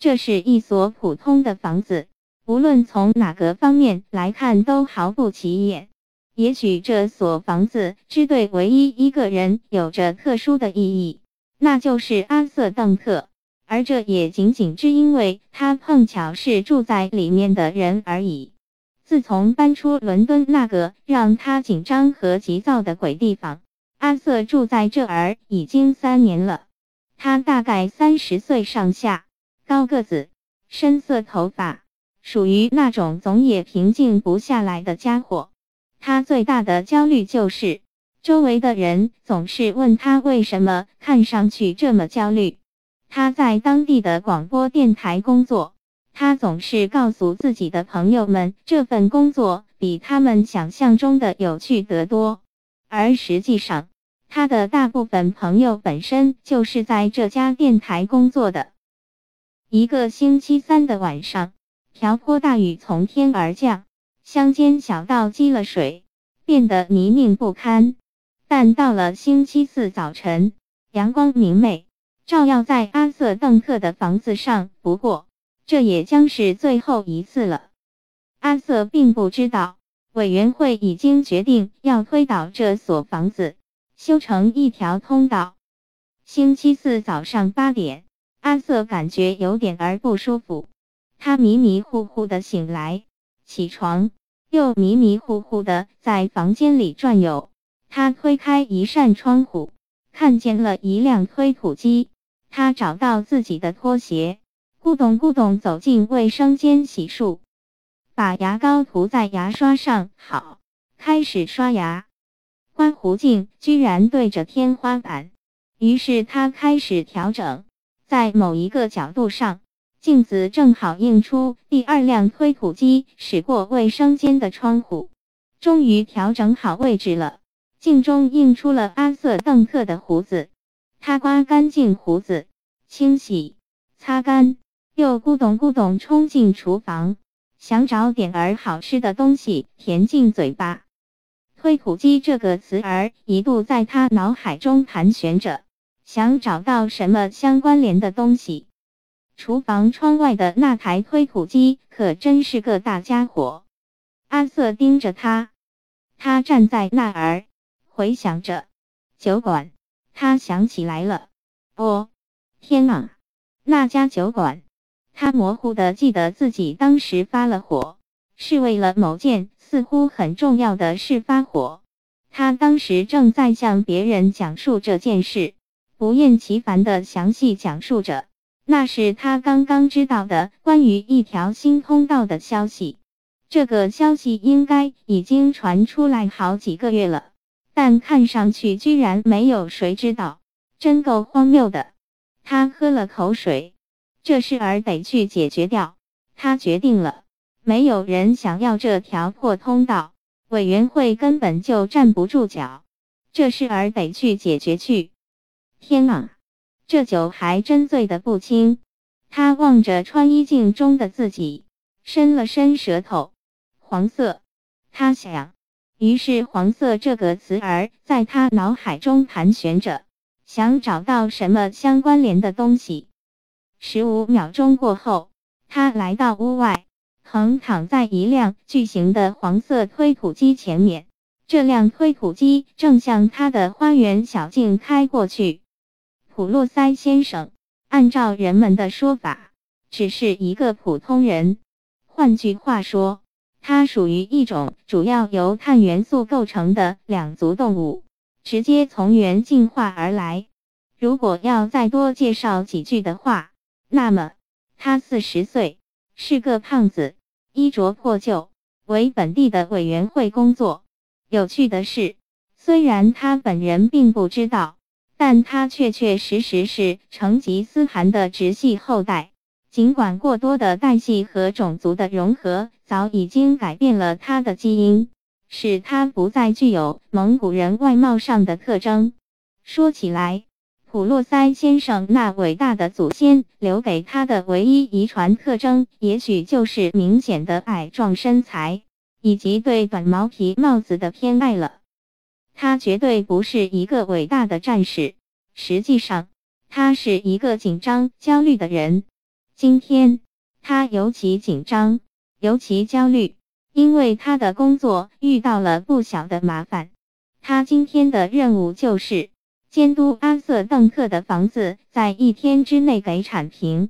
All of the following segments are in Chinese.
这是一所普通的房子，无论从哪个方面来看都毫不起眼。也许这所房子只对唯一一个人有着特殊的意义，那就是阿瑟·邓特，而这也仅仅只因为他碰巧是住在里面的人而已。自从搬出伦敦那个让他紧张和急躁的鬼地方，阿瑟住在这儿已经三年了。他大概三十岁上下，高个子，深色头发，属于那种总也平静不下来的家伙。他最大的焦虑就是，周围的人总是问他为什么看上去这么焦虑。他在当地的广播电台工作，他总是告诉自己的朋友们，这份工作比他们想象中的有趣得多。而实际上，他的大部分朋友本身就是在这家电台工作的。一个星期三的晚上，瓢泼大雨从天而降。乡间小道积了水，变得泥泞不堪。但到了星期四早晨，阳光明媚，照耀在阿瑟·邓特的房子上。不过，这也将是最后一次了。阿瑟并不知道，委员会已经决定要推倒这所房子，修成一条通道。星期四早上八点，阿瑟感觉有点儿不舒服，他迷迷糊糊的醒来，起床。又迷迷糊糊的在房间里转悠。他推开一扇窗户，看见了一辆推土机。他找到自己的拖鞋，咕咚咕咚走进卫生间洗漱，把牙膏涂在牙刷上，好，开始刷牙。刮胡镜居然对着天花板，于是他开始调整，在某一个角度上。镜子正好映出第二辆推土机驶过卫生间的窗户，终于调整好位置了。镜中映出了阿瑟·邓特的胡子，他刮干净胡子，清洗、擦干，又咕咚咕咚冲进厨房，想找点儿好吃的东西填进嘴巴。推土机这个词儿一度在他脑海中盘旋着，想找到什么相关联的东西。厨房窗外的那台推土机可真是个大家伙。阿瑟盯着他，他站在那儿，回想着酒馆。他想起来了，哦，天啊，那家酒馆！他模糊的记得自己当时发了火，是为了某件似乎很重要的事发火。他当时正在向别人讲述这件事，不厌其烦的详细讲述着。那是他刚刚知道的关于一条新通道的消息。这个消息应该已经传出来好几个月了，但看上去居然没有谁知道，真够荒谬的。他喝了口水，这事儿得去解决掉。他决定了，没有人想要这条破通道，委员会根本就站不住脚。这事儿得去解决去。天啊！这酒还真醉得不轻。他望着穿衣镜中的自己，伸了伸舌头。黄色，他想。于是，黄色这个词儿在他脑海中盘旋着，想找到什么相关联的东西。十五秒钟过后，他来到屋外，横躺在一辆巨型的黄色推土机前面。这辆推土机正向他的花园小径开过去。普洛塞先生，按照人们的说法，只是一个普通人。换句话说，他属于一种主要由碳元素构成的两足动物，直接从猿进化而来。如果要再多介绍几句的话，那么他四十岁，是个胖子，衣着破旧，为本地的委员会工作。有趣的是，虽然他本人并不知道。但他确确实实是成吉思汗的直系后代，尽管过多的代系和种族的融合早已经改变了他的基因，使他不再具有蒙古人外貌上的特征。说起来，普洛塞先生那伟大的祖先留给他的唯一遗传特征，也许就是明显的矮壮身材，以及对短毛皮帽子的偏爱了。他绝对不是一个伟大的战士，实际上，他是一个紧张、焦虑的人。今天他尤其紧张，尤其焦虑，因为他的工作遇到了不小的麻烦。他今天的任务就是监督阿瑟·邓克的房子在一天之内给铲平。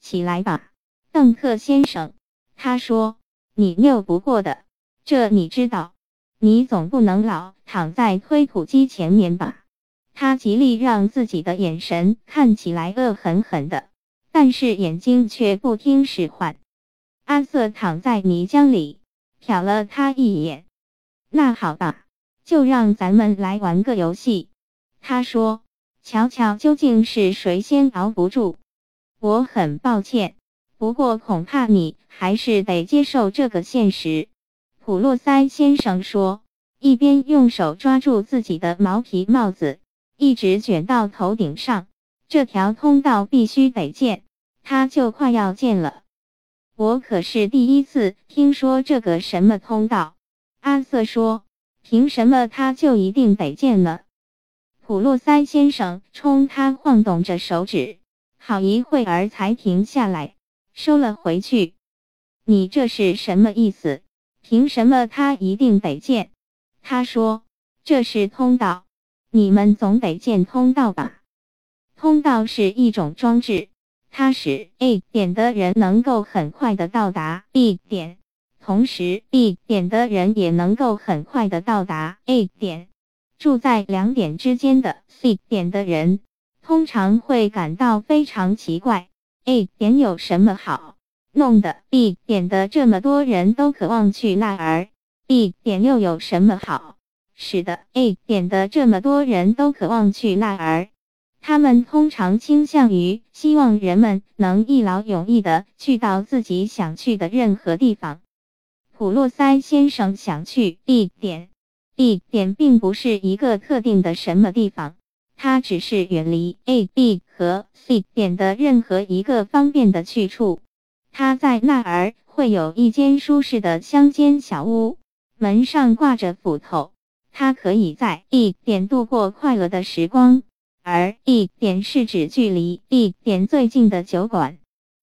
起来吧，邓克先生，他说，你拗不过的，这你知道。你总不能老躺在推土机前面吧？他极力让自己的眼神看起来恶狠狠的，但是眼睛却不听使唤。阿瑟躺在泥浆里，瞟了他一眼。那好吧，就让咱们来玩个游戏。他说：“瞧瞧，究竟是谁先熬不住？”我很抱歉，不过恐怕你还是得接受这个现实。”普洛塞先生说，一边用手抓住自己的毛皮帽子，一直卷到头顶上。这条通道必须得建，它就快要建了。我可是第一次听说这个什么通道。阿瑟说：“凭什么他就一定得建呢？”普洛塞先生冲他晃动着手指。好一会儿才停下来，收了回去。你这是什么意思？凭什么他一定得建？他说这是通道，你们总得建通道吧？通道是一种装置，它使 A 点的人能够很快的到达 B 点，同时 B 点的人也能够很快的到达 A 点。住在两点之间的 C 点的人。通常会感到非常奇怪，A 点有什么好弄的？B 点的这么多人都渴望去那儿，B 点又有什么好？使得 A 点的这么多人都渴望去那儿？他们通常倾向于希望人们能一劳永逸的去到自己想去的任何地方。普洛塞先生想去 B 点，B 点并不是一个特定的什么地方。它只是远离 A、B 和 C 点的任何一个方便的去处。他在那儿会有一间舒适的乡间小屋，门上挂着斧头。他可以在一点度过快乐的时光，而一点是指距离一点最近的酒馆。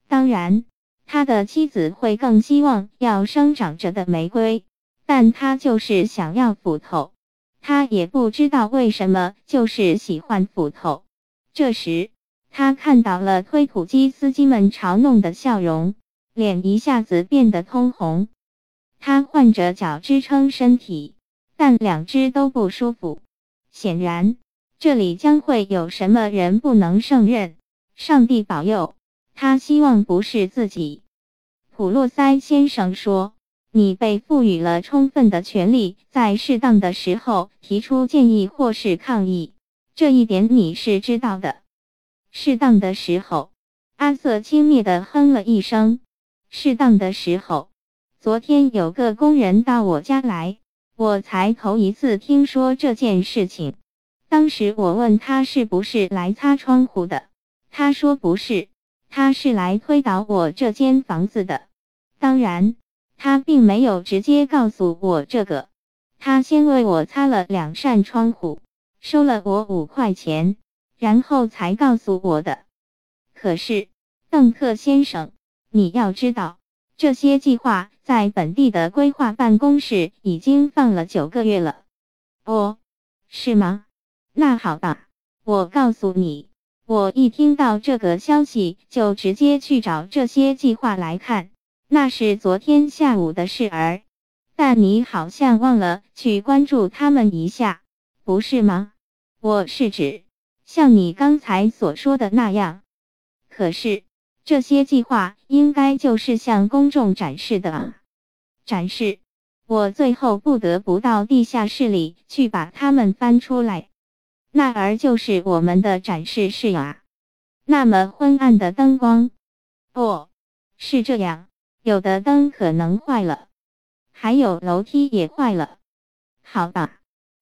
当然，他的妻子会更希望要生长着的玫瑰，但他就是想要斧头。他也不知道为什么，就是喜欢斧头。这时，他看到了推土机司机们嘲弄的笑容，脸一下子变得通红。他换着脚支撑身体，但两只都不舒服。显然，这里将会有什么人不能胜任。上帝保佑，他希望不是自己。普洛塞先生说。你被赋予了充分的权利，在适当的时候提出建议或是抗议，这一点你是知道的。适当的时候，阿瑟轻蔑地哼了一声。适当的时候，昨天有个工人到我家来，我才头一次听说这件事情。当时我问他是不是来擦窗户的，他说不是，他是来推倒我这间房子的。当然。他并没有直接告诉我这个，他先为我擦了两扇窗户，收了我五块钱，然后才告诉我的。可是，邓克先生，你要知道，这些计划在本地的规划办公室已经放了九个月了。哦，是吗？那好吧，我告诉你，我一听到这个消息，就直接去找这些计划来看。那是昨天下午的事儿，但你好像忘了去关注他们一下，不是吗？我是指像你刚才所说的那样。可是这些计划应该就是向公众展示的啊！展示？我最后不得不到地下室里去把它们翻出来。那儿就是我们的展示室啊！那么昏暗的灯光。哦，是这样。有的灯可能坏了，还有楼梯也坏了。好吧，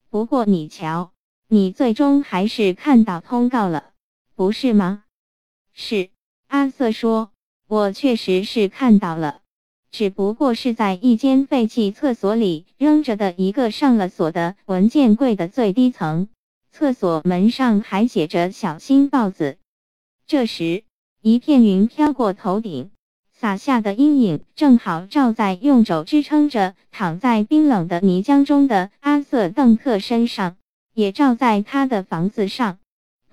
不过你瞧，你最终还是看到通告了，不是吗？是，阿瑟说，我确实是看到了，只不过是在一间废弃厕所里扔着的一个上了锁的文件柜的最低层，厕所门上还写着“小心豹子”。这时。一片云飘过头顶，洒下的阴影正好照在用肘支撑着躺在冰冷的泥浆中的阿瑟·邓克身上，也照在他的房子上。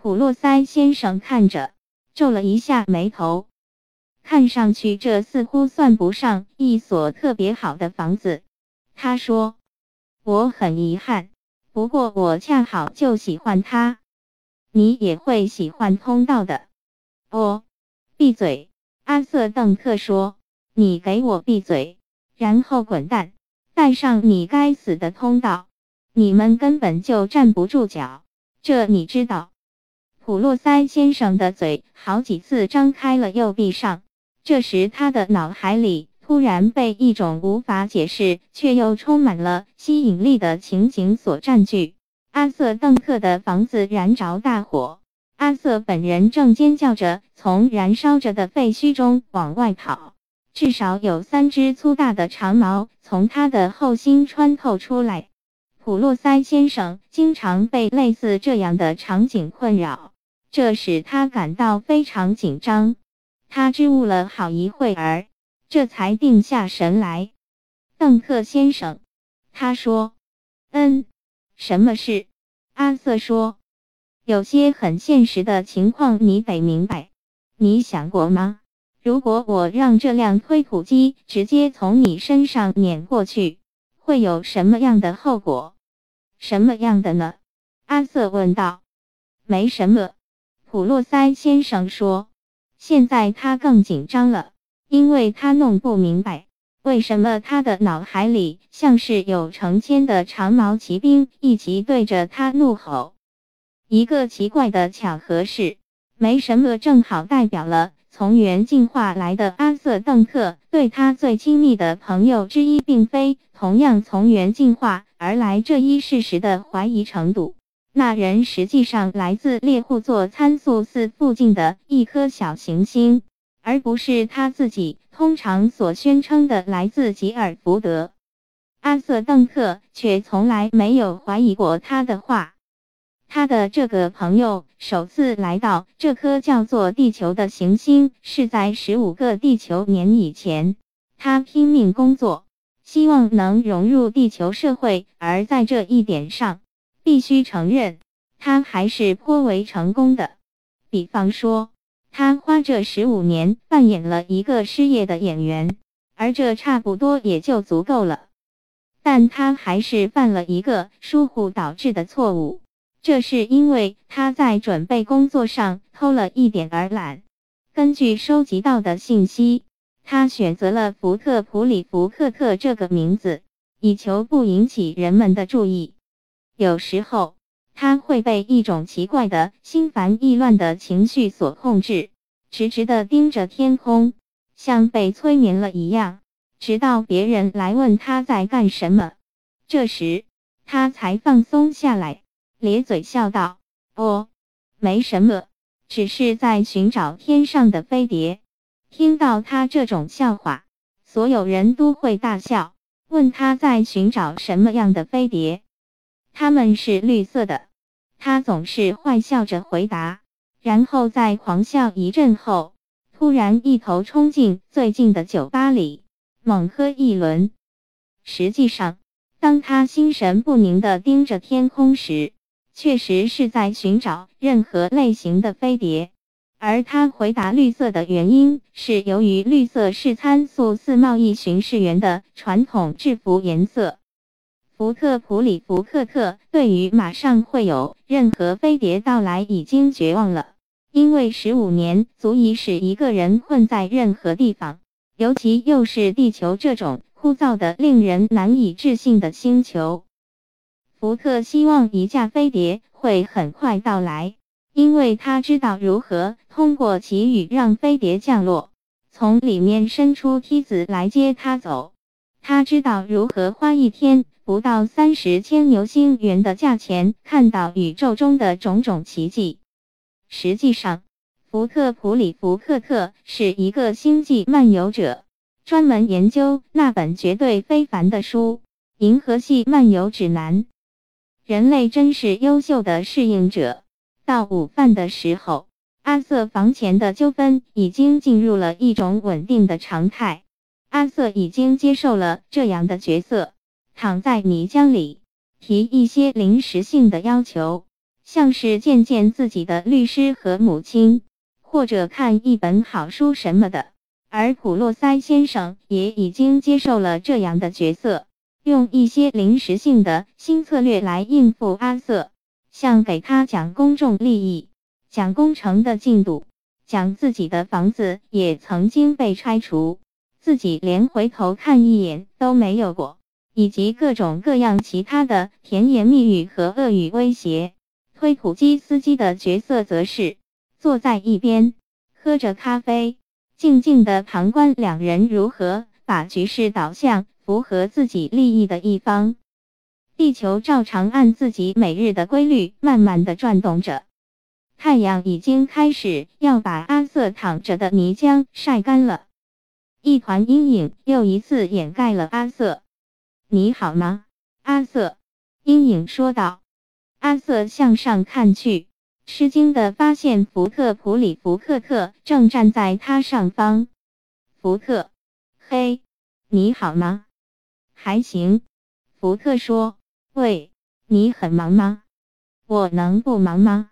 普洛塞先生看着，皱了一下眉头。看上去，这似乎算不上一所特别好的房子。他说：“我很遗憾，不过我恰好就喜欢它。你也会喜欢通道的。”哦，闭嘴！阿瑟·邓克说：“你给我闭嘴，然后滚蛋，带上你该死的通道。你们根本就站不住脚，这你知道。”普洛塞先生的嘴好几次张开了又闭上，这时他的脑海里突然被一种无法解释却又充满了吸引力的情景所占据。阿瑟·邓克的房子燃着大火，阿瑟本人正尖叫着从燃烧着的废墟中往外跑，至少有三只粗大的长矛从他的后心穿透出来。普洛塞先生经常被类似这样的场景困扰。这使他感到非常紧张，他支吾了好一会儿，这才定下神来。邓克先生，他说：“嗯，什么事？”阿瑟说：“有些很现实的情况，你得明白。你想过吗？如果我让这辆推土机直接从你身上碾过去，会有什么样的后果？什么样的呢？”阿瑟问道。“没什么。”普洛塞先生说：“现在他更紧张了，因为他弄不明白为什么他的脑海里像是有成千的长毛骑兵一起对着他怒吼。一个奇怪的巧合是，没什么正好代表了从原进化来的阿瑟·邓克对他最亲密的朋友之一，并非同样从原进化而来这一事实的怀疑程度。”那人实际上来自猎户座参宿寺附近的一颗小行星，而不是他自己通常所宣称的来自吉尔福德。阿瑟·邓克却从来没有怀疑过他的话。他的这个朋友首次来到这颗叫做地球的行星是在十五个地球年以前。他拼命工作，希望能融入地球社会，而在这一点上。必须承认，他还是颇为成功的。比方说，他花这十五年扮演了一个失业的演员，而这差不多也就足够了。但他还是犯了一个疏忽导致的错误，这是因为他在准备工作上偷了一点儿懒。根据收集到的信息，他选择了福特普里福克特这个名字，以求不引起人们的注意。有时候，他会被一种奇怪的心烦意乱的情绪所控制，直直地盯着天空，像被催眠了一样，直到别人来问他在干什么，这时他才放松下来，咧嘴笑道：“哦，没什么，只是在寻找天上的飞碟。”听到他这种笑话，所有人都会大笑，问他在寻找什么样的飞碟。他们是绿色的，他总是坏笑着回答，然后在狂笑一阵后，突然一头冲进最近的酒吧里，猛喝一轮。实际上，当他心神不宁地盯着天空时，确实是在寻找任何类型的飞碟。而他回答绿色的原因，是由于绿色是参宿四贸易巡视员的传统制服颜色。福特普里福克特对于马上会有任何飞碟到来已经绝望了，因为十五年足以使一个人困在任何地方，尤其又是地球这种枯燥的、令人难以置信的星球。福特希望一架飞碟会很快到来，因为他知道如何通过祈雨让飞碟降落，从里面伸出梯子来接他走。他知道如何花一天。不到三十千牛星元的价钱，看到宇宙中的种种奇迹。实际上，福特普里福克特是一个星际漫游者，专门研究那本绝对非凡的书《银河系漫游指南》。人类真是优秀的适应者。到午饭的时候，阿瑟房前的纠纷已经进入了一种稳定的常态。阿瑟已经接受了这样的角色，躺在泥浆里，提一些临时性的要求，像是见见自己的律师和母亲，或者看一本好书什么的。而普洛塞先生也已经接受了这样的角色，用一些临时性的新策略来应付阿瑟，像给他讲公众利益。讲工程的进度，讲自己的房子也曾经被拆除，自己连回头看一眼都没有过，以及各种各样其他的甜言蜜语和恶语威胁。推土机司机的角色则是坐在一边，喝着咖啡，静静的旁观两人如何把局势导向符合自己利益的一方。地球照常按自己每日的规律慢慢的转动着。太阳已经开始要把阿瑟躺着的泥浆晒干了，一团阴影又一次掩盖了阿瑟。你好吗，阿瑟？阴影说道。阿瑟向上看去，吃惊的发现福特普里福克特正站在他上方。福特，嘿，你好吗？还行，福特说。喂，你很忙吗？我能不忙吗？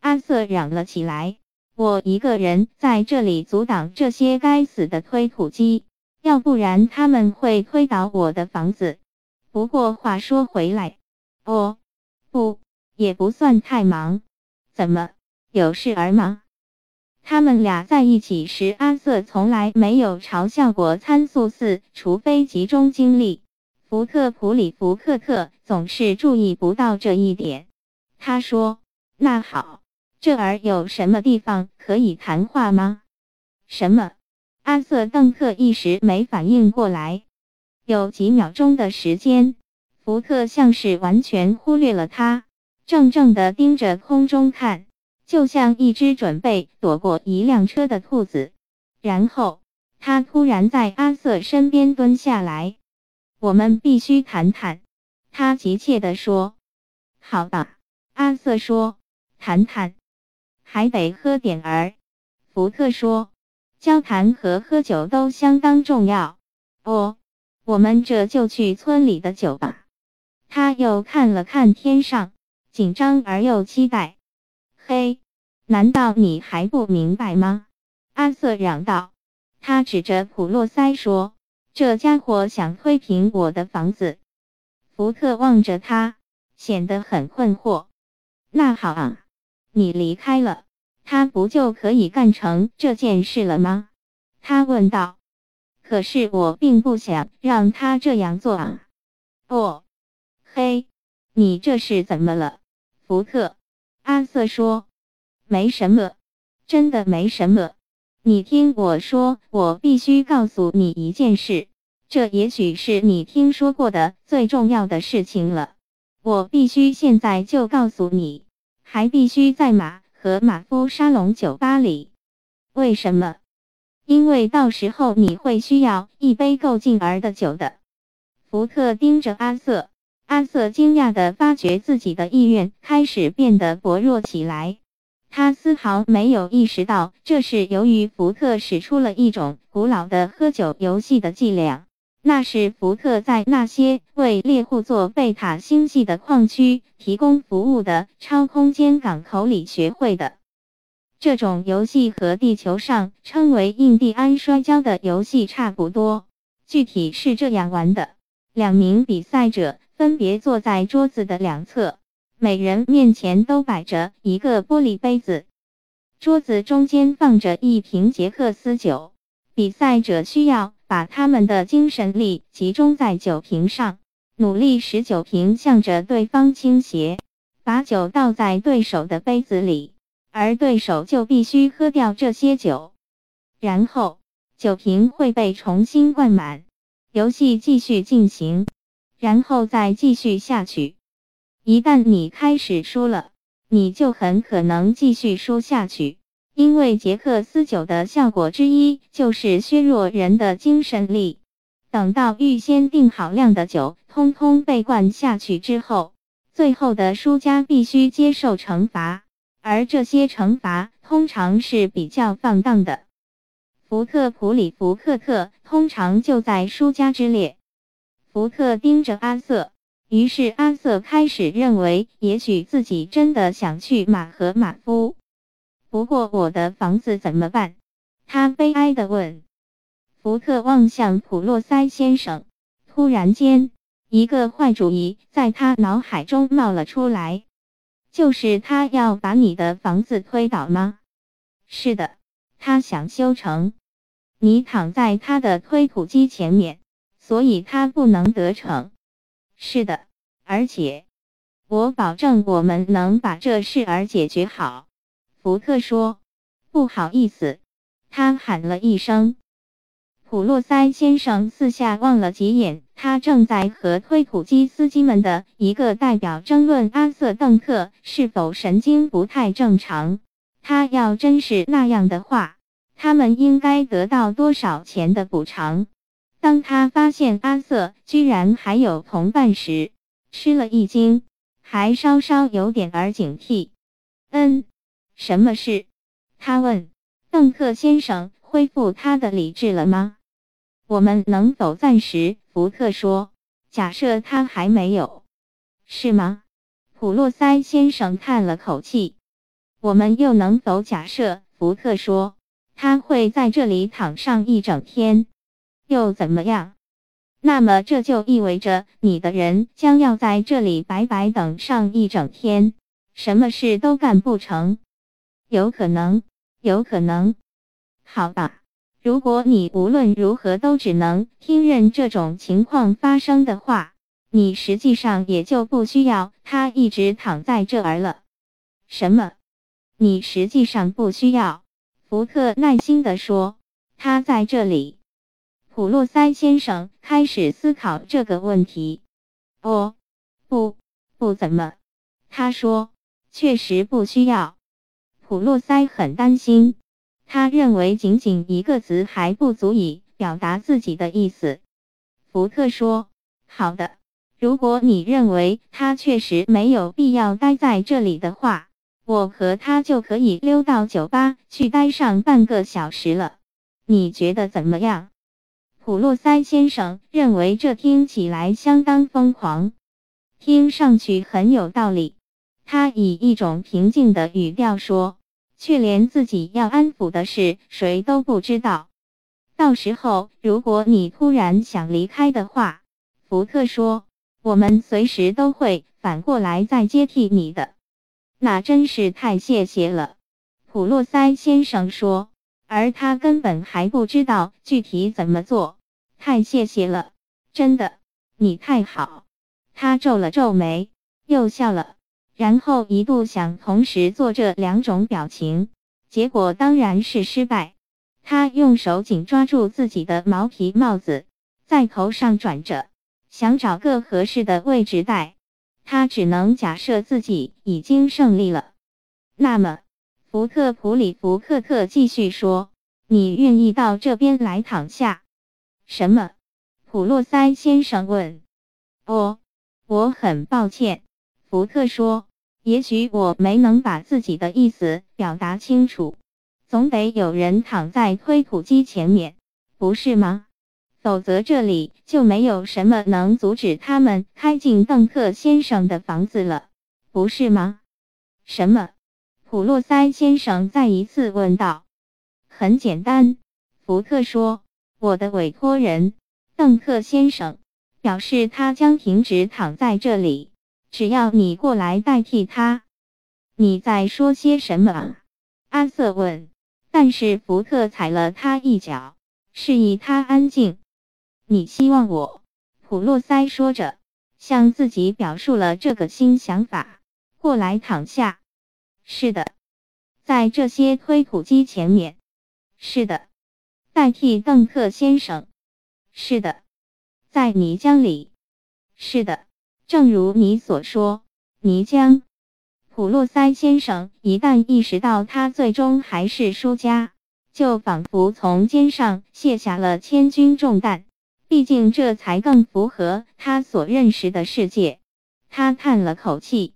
阿瑟嚷了起来：“我一个人在这里阻挡这些该死的推土机，要不然他们会推倒我的房子。不过话说回来，哦，不，也不算太忙。怎么，有事儿吗？”他们俩在一起时，阿瑟从来没有嘲笑过参宿四，除非集中精力。福特普里福克特总是注意不到这一点。他说：“那好。”这儿有什么地方可以谈话吗？什么？阿瑟·邓特一时没反应过来。有几秒钟的时间，福特像是完全忽略了他，怔怔地盯着空中看，就像一只准备躲过一辆车的兔子。然后，他突然在阿瑟身边蹲下来。我们必须谈谈，他急切地说。好吧，阿瑟说，谈谈。还得喝点儿，福特说。交谈和喝酒都相当重要。哦，我们这就去村里的酒吧。他又看了看天上，紧张而又期待。嘿，难道你还不明白吗？阿瑟嚷道。他指着普洛塞说：“这家伙想推平我的房子。”福特望着他，显得很困惑。那好啊。你离开了，他不就可以干成这件事了吗？他问道。可是我并不想让他这样做啊。哦，嘿，你这是怎么了，福特？阿瑟说。没什么，真的没什么。你听我说，我必须告诉你一件事，这也许是你听说过的最重要的事情了。我必须现在就告诉你。还必须在马和马夫沙龙酒吧里。为什么？因为到时候你会需要一杯够劲儿的酒的。福特盯着阿瑟，阿瑟惊讶地发觉自己的意愿开始变得薄弱起来。他丝毫没有意识到，这是由于福特使出了一种古老的喝酒游戏的伎俩。那是福特在那些为猎户座贝塔星系的矿区提供服务的超空间港口里学会的。这种游戏和地球上称为印第安摔跤的游戏差不多。具体是这样玩的：两名比赛者分别坐在桌子的两侧，每人面前都摆着一个玻璃杯子，桌子中间放着一瓶杰克斯酒。比赛者需要。把他们的精神力集中在酒瓶上，努力使酒瓶向着对方倾斜，把酒倒在对手的杯子里，而对手就必须喝掉这些酒，然后酒瓶会被重新灌满，游戏继续进行，然后再继续下去。一旦你开始输了，你就很可能继续输下去。因为杰克斯酒的效果之一就是削弱人的精神力。等到预先定好量的酒通通被灌下去之后，最后的输家必须接受惩罚，而这些惩罚通常是比较放荡的。福特普里福克特通常就在输家之列。福特盯着阿瑟，于是阿瑟开始认为，也许自己真的想去马和马夫。不过我的房子怎么办？他悲哀地问。福特望向普洛塞先生，突然间，一个坏主意在他脑海中冒了出来，就是他要把你的房子推倒吗？是的，他想修成。你躺在他的推土机前面，所以他不能得逞。是的，而且我保证我们能把这事儿解决好。福特说：“不好意思。”他喊了一声。普洛塞先生四下望了几眼，他正在和推土机司机们的一个代表争论阿瑟·邓特是否神经不太正常。他要真是那样的话，他们应该得到多少钱的补偿？当他发现阿瑟居然还有同伴时，吃了一惊，还稍稍有点儿警惕。嗯，什么事？他问。邓特先生恢复他的理智了吗？我们能否暂时？福特说：“假设他还没有，是吗？”普洛塞先生叹了口气：“我们又能否假设？”福特说：“他会在这里躺上一整天，又怎么样？那么这就意味着你的人将要在这里白白等上一整天，什么事都干不成。有可能，有可能。好吧。”如果你无论如何都只能听任这种情况发生的话，你实际上也就不需要他一直躺在这儿了。什么？你实际上不需要？福特耐心地说：“他在这里。”普洛塞先生开始思考这个问题。哦，不，不怎么。他说：“确实不需要。”普洛塞很担心。他认为仅仅一个词还不足以表达自己的意思。福特说：“好的，如果你认为他确实没有必要待在这里的话，我和他就可以溜到酒吧去待上半个小时了。你觉得怎么样？”普洛塞先生认为这听起来相当疯狂，听上去很有道理。他以一种平静的语调说。却连自己要安抚的事谁都不知道。到时候，如果你突然想离开的话，福特说，我们随时都会反过来再接替你的。那真是太谢谢了，普洛塞先生说。而他根本还不知道具体怎么做。太谢谢了，真的，你太好。他皱了皱眉，又笑了。然后一度想同时做这两种表情，结果当然是失败。他用手紧抓住自己的毛皮帽子，在头上转着，想找个合适的位置戴。他只能假设自己已经胜利了。那么，福特普里福克特继续说：“你愿意到这边来躺下？”什么？普洛塞先生问。“哦，我很抱歉。”福特说：“也许我没能把自己的意思表达清楚。总得有人躺在推土机前面，不是吗？否则这里就没有什么能阻止他们开进邓克先生的房子了，不是吗？”什么？普洛塞先生再一次问道。“很简单。”福特说，“我的委托人邓克先生表示，他将停止躺在这里。”只要你过来代替他，你在说些什么？阿瑟问。但是福特踩了他一脚，示意他安静。你希望我？普洛塞说着，向自己表述了这个新想法。过来躺下。是的，在这些推土机前面。是的，代替邓克先生。是的，在泥浆里。是的。正如你所说，泥浆。普洛塞先生一旦意识到他最终还是输家，就仿佛从肩上卸下了千钧重担。毕竟这才更符合他所认识的世界。他叹了口气。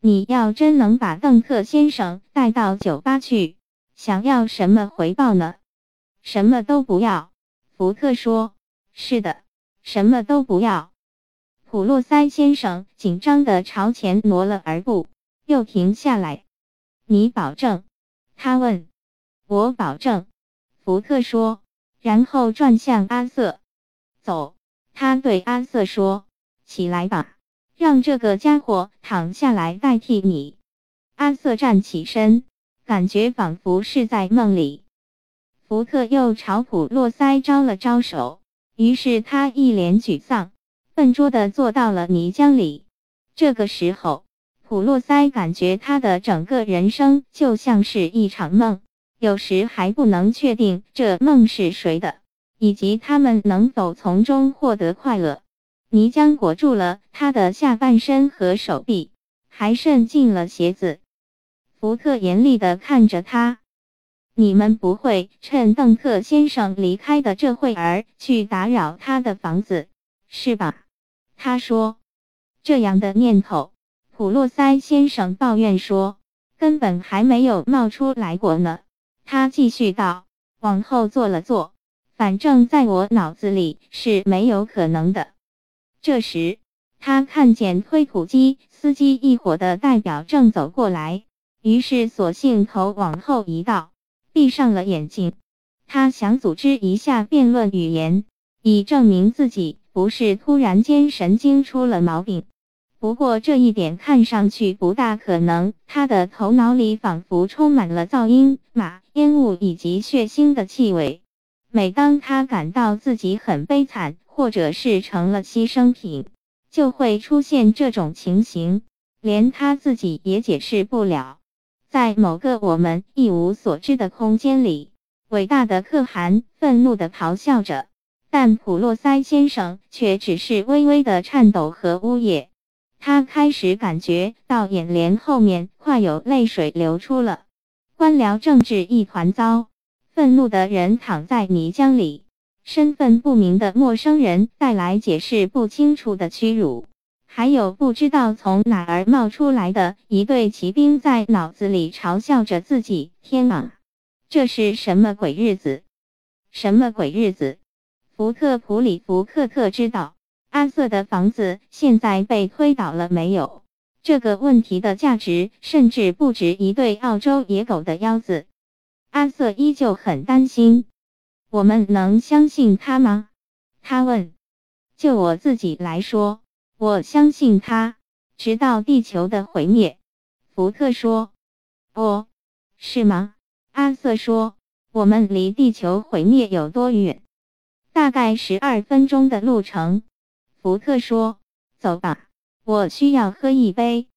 你要真能把邓特先生带到酒吧去，想要什么回报呢？什么都不要。福特说：“是的，什么都不要。”普洛塞先生紧张地朝前挪了二步，又停下来。你保证？他问。我保证。福特说，然后转向阿瑟。走，他对阿瑟说：“起来吧。”让这个家伙躺下来代替你。阿瑟站起身，感觉仿佛是在梦里。福特又朝普洛塞招了招手，于是他一脸沮丧，笨拙地坐到了泥浆里。这个时候，普洛塞感觉他的整个人生就像是一场梦，有时还不能确定这梦是谁的，以及他们能否从中获得快乐。泥浆裹住了他的下半身和手臂，还渗进了鞋子。福特严厉地看着他：“你们不会趁邓特先生离开的这会儿去打扰他的房子，是吧？”他说：“这样的念头。”普洛塞先生抱怨说：“根本还没有冒出来过呢。”他继续道：“往后坐了坐，反正在我脑子里是没有可能的。”这时，他看见推土机司机一伙的代表正走过来，于是索性头往后移到，闭上了眼睛。他想组织一下辩论语言，以证明自己不是突然间神经出了毛病。不过这一点看上去不大可能。他的头脑里仿佛充满了噪音、马、烟雾以及血腥的气味。每当他感到自己很悲惨，或者是成了牺牲品，就会出现这种情形，连他自己也解释不了。在某个我们一无所知的空间里，伟大的可汗愤怒地咆哮着，但普洛塞先生却只是微微的颤抖和呜咽。他开始感觉到眼帘后面快有泪水流出了。官僚政治一团糟，愤怒的人躺在泥浆里。身份不明的陌生人带来解释不清楚的屈辱，还有不知道从哪儿冒出来的一队骑兵在脑子里嘲笑着自己。天啊，这是什么鬼日子？什么鬼日子？福特普里福克特知道阿瑟的房子现在被推倒了没有？这个问题的价值甚至不止一对澳洲野狗的腰子。阿瑟依旧很担心。我们能相信他吗？他问。就我自己来说，我相信他，直到地球的毁灭。福特说。哦，是吗？阿瑟说。我们离地球毁灭有多远？大概十二分钟的路程。福特说。走吧，我需要喝一杯。